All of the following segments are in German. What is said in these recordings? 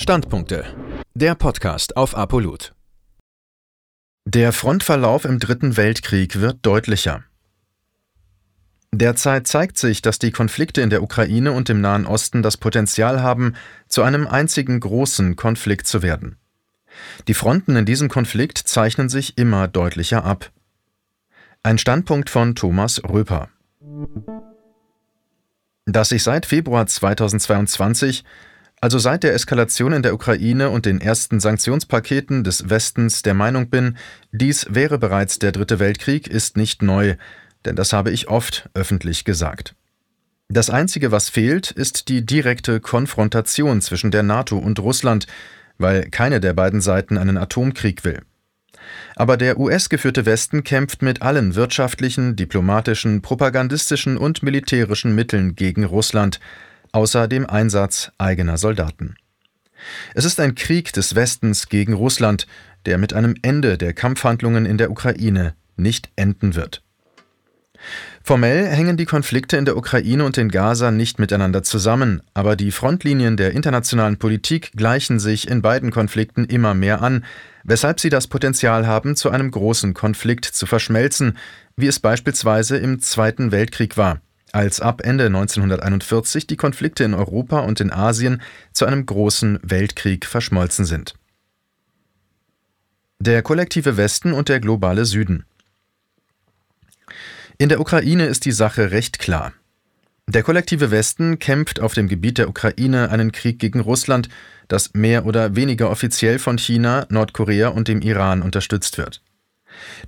Standpunkte. Der Podcast auf Apolut. Der Frontverlauf im Dritten Weltkrieg wird deutlicher. Derzeit zeigt sich, dass die Konflikte in der Ukraine und im Nahen Osten das Potenzial haben, zu einem einzigen großen Konflikt zu werden. Die Fronten in diesem Konflikt zeichnen sich immer deutlicher ab. Ein Standpunkt von Thomas Röper. Dass ich seit Februar 2022, also seit der Eskalation in der Ukraine und den ersten Sanktionspaketen des Westens der Meinung bin, dies wäre bereits der Dritte Weltkrieg, ist nicht neu, denn das habe ich oft öffentlich gesagt. Das Einzige, was fehlt, ist die direkte Konfrontation zwischen der NATO und Russland, weil keine der beiden Seiten einen Atomkrieg will. Aber der US-geführte Westen kämpft mit allen wirtschaftlichen, diplomatischen, propagandistischen und militärischen Mitteln gegen Russland, außer dem Einsatz eigener Soldaten. Es ist ein Krieg des Westens gegen Russland, der mit einem Ende der Kampfhandlungen in der Ukraine nicht enden wird. Formell hängen die Konflikte in der Ukraine und in Gaza nicht miteinander zusammen, aber die Frontlinien der internationalen Politik gleichen sich in beiden Konflikten immer mehr an, weshalb sie das Potenzial haben, zu einem großen Konflikt zu verschmelzen, wie es beispielsweise im Zweiten Weltkrieg war, als ab Ende 1941 die Konflikte in Europa und in Asien zu einem großen Weltkrieg verschmolzen sind. Der kollektive Westen und der globale Süden. In der Ukraine ist die Sache recht klar. Der kollektive Westen kämpft auf dem Gebiet der Ukraine einen Krieg gegen Russland, das mehr oder weniger offiziell von China, Nordkorea und dem Iran unterstützt wird.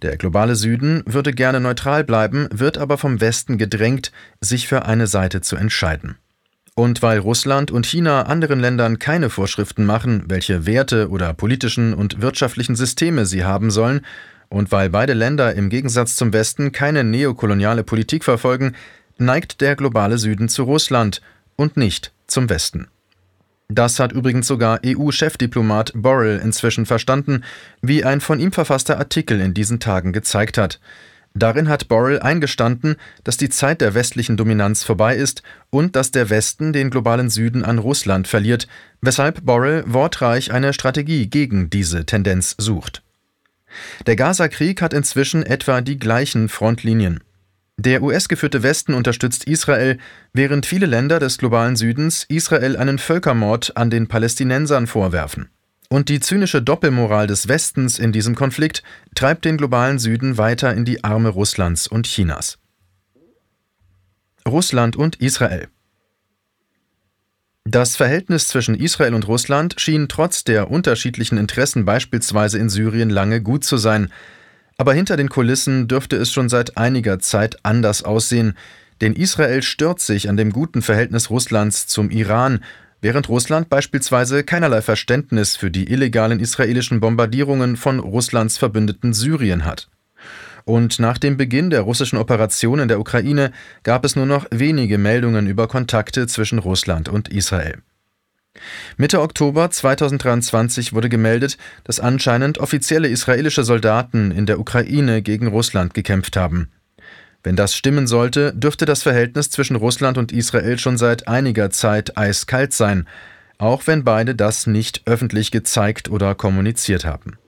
Der globale Süden würde gerne neutral bleiben, wird aber vom Westen gedrängt, sich für eine Seite zu entscheiden. Und weil Russland und China anderen Ländern keine Vorschriften machen, welche Werte oder politischen und wirtschaftlichen Systeme sie haben sollen, und weil beide Länder im Gegensatz zum Westen keine neokoloniale Politik verfolgen, neigt der globale Süden zu Russland und nicht zum Westen. Das hat übrigens sogar EU-Chefdiplomat Borrell inzwischen verstanden, wie ein von ihm verfasster Artikel in diesen Tagen gezeigt hat. Darin hat Borrell eingestanden, dass die Zeit der westlichen Dominanz vorbei ist und dass der Westen den globalen Süden an Russland verliert, weshalb Borrell wortreich eine Strategie gegen diese Tendenz sucht. Der Gaza-Krieg hat inzwischen etwa die gleichen Frontlinien. Der US-geführte Westen unterstützt Israel, während viele Länder des globalen Südens Israel einen Völkermord an den Palästinensern vorwerfen. Und die zynische Doppelmoral des Westens in diesem Konflikt treibt den globalen Süden weiter in die Arme Russlands und Chinas. Russland und Israel das Verhältnis zwischen Israel und Russland schien trotz der unterschiedlichen Interessen beispielsweise in Syrien lange gut zu sein, aber hinter den Kulissen dürfte es schon seit einiger Zeit anders aussehen, denn Israel stört sich an dem guten Verhältnis Russlands zum Iran, während Russland beispielsweise keinerlei Verständnis für die illegalen israelischen Bombardierungen von Russlands Verbündeten Syrien hat. Und nach dem Beginn der russischen Operation in der Ukraine gab es nur noch wenige Meldungen über Kontakte zwischen Russland und Israel. Mitte Oktober 2023 wurde gemeldet, dass anscheinend offizielle israelische Soldaten in der Ukraine gegen Russland gekämpft haben. Wenn das stimmen sollte, dürfte das Verhältnis zwischen Russland und Israel schon seit einiger Zeit eiskalt sein, auch wenn beide das nicht öffentlich gezeigt oder kommuniziert haben.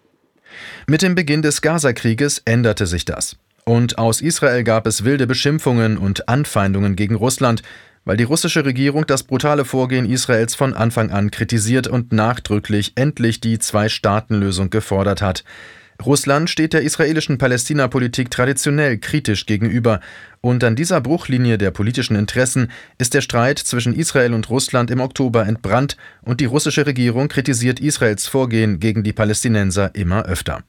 Mit dem Beginn des Gaza-Krieges änderte sich das. Und aus Israel gab es wilde Beschimpfungen und Anfeindungen gegen Russland, weil die russische Regierung das brutale Vorgehen Israels von Anfang an kritisiert und nachdrücklich endlich die Zwei-Staaten-Lösung gefordert hat. Russland steht der israelischen Palästina-Politik traditionell kritisch gegenüber, und an dieser Bruchlinie der politischen Interessen ist der Streit zwischen Israel und Russland im Oktober entbrannt, und die russische Regierung kritisiert Israels Vorgehen gegen die Palästinenser immer öfter.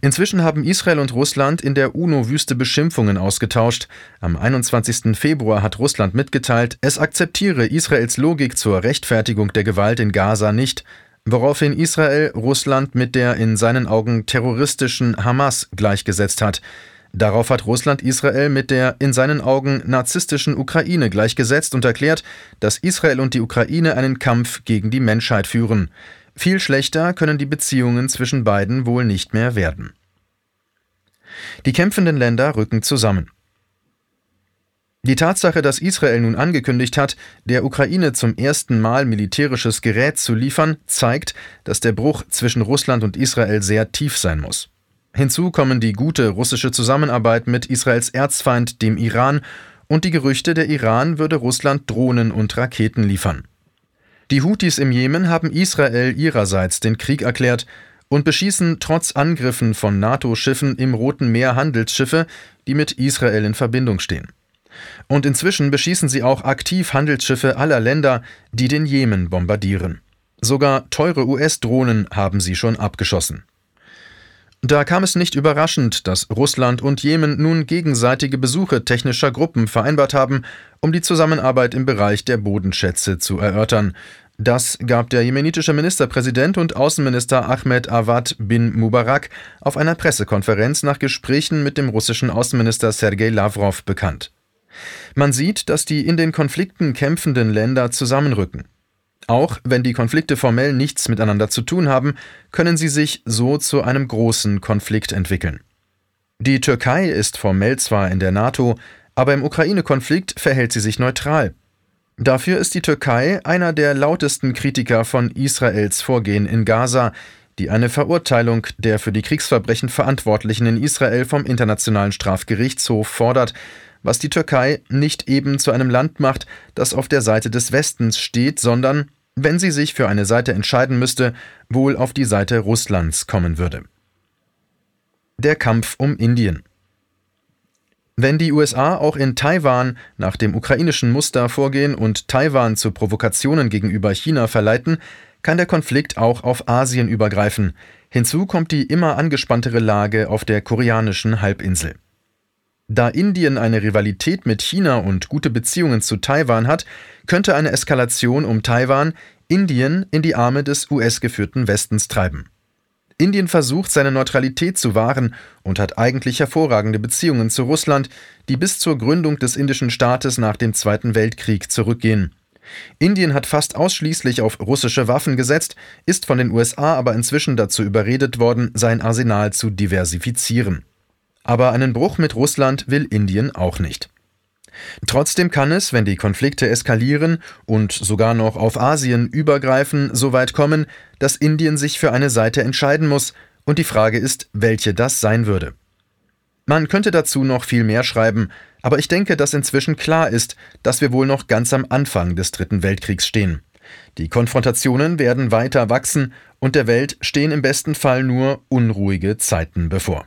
Inzwischen haben Israel und Russland in der UNO wüste Beschimpfungen ausgetauscht. Am 21. Februar hat Russland mitgeteilt, es akzeptiere Israels Logik zur Rechtfertigung der Gewalt in Gaza nicht, woraufhin Israel Russland mit der in seinen Augen terroristischen Hamas gleichgesetzt hat. Darauf hat Russland Israel mit der in seinen Augen narzisstischen Ukraine gleichgesetzt und erklärt, dass Israel und die Ukraine einen Kampf gegen die Menschheit führen. Viel schlechter können die Beziehungen zwischen beiden wohl nicht mehr werden. Die kämpfenden Länder rücken zusammen. Die Tatsache, dass Israel nun angekündigt hat, der Ukraine zum ersten Mal militärisches Gerät zu liefern, zeigt, dass der Bruch zwischen Russland und Israel sehr tief sein muss. Hinzu kommen die gute russische Zusammenarbeit mit Israels Erzfeind, dem Iran, und die Gerüchte, der Iran würde Russland Drohnen und Raketen liefern. Die Houthis im Jemen haben Israel ihrerseits den Krieg erklärt und beschießen trotz Angriffen von NATO-Schiffen im Roten Meer Handelsschiffe, die mit Israel in Verbindung stehen. Und inzwischen beschießen sie auch aktiv Handelsschiffe aller Länder, die den Jemen bombardieren. Sogar teure US-Drohnen haben sie schon abgeschossen. Da kam es nicht überraschend, dass Russland und Jemen nun gegenseitige Besuche technischer Gruppen vereinbart haben, um die Zusammenarbeit im Bereich der Bodenschätze zu erörtern. Das gab der jemenitische Ministerpräsident und Außenminister Ahmed Awad bin Mubarak auf einer Pressekonferenz nach Gesprächen mit dem russischen Außenminister Sergei Lavrov bekannt. Man sieht, dass die in den Konflikten kämpfenden Länder zusammenrücken. Auch wenn die Konflikte formell nichts miteinander zu tun haben, können sie sich so zu einem großen Konflikt entwickeln. Die Türkei ist formell zwar in der NATO, aber im Ukraine-Konflikt verhält sie sich neutral. Dafür ist die Türkei einer der lautesten Kritiker von Israels Vorgehen in Gaza, die eine Verurteilung der für die Kriegsverbrechen Verantwortlichen in Israel vom Internationalen Strafgerichtshof fordert, was die Türkei nicht eben zu einem Land macht, das auf der Seite des Westens steht, sondern, wenn sie sich für eine Seite entscheiden müsste, wohl auf die Seite Russlands kommen würde. Der Kampf um Indien. Wenn die USA auch in Taiwan nach dem ukrainischen Muster vorgehen und Taiwan zu Provokationen gegenüber China verleiten, kann der Konflikt auch auf Asien übergreifen. Hinzu kommt die immer angespanntere Lage auf der koreanischen Halbinsel. Da Indien eine Rivalität mit China und gute Beziehungen zu Taiwan hat, könnte eine Eskalation um Taiwan Indien in die Arme des US-geführten Westens treiben. Indien versucht, seine Neutralität zu wahren und hat eigentlich hervorragende Beziehungen zu Russland, die bis zur Gründung des indischen Staates nach dem Zweiten Weltkrieg zurückgehen. Indien hat fast ausschließlich auf russische Waffen gesetzt, ist von den USA aber inzwischen dazu überredet worden, sein Arsenal zu diversifizieren. Aber einen Bruch mit Russland will Indien auch nicht. Trotzdem kann es, wenn die Konflikte eskalieren und sogar noch auf Asien übergreifen, so weit kommen, dass Indien sich für eine Seite entscheiden muss, und die Frage ist, welche das sein würde. Man könnte dazu noch viel mehr schreiben, aber ich denke, dass inzwischen klar ist, dass wir wohl noch ganz am Anfang des Dritten Weltkriegs stehen. Die Konfrontationen werden weiter wachsen und der Welt stehen im besten Fall nur unruhige Zeiten bevor.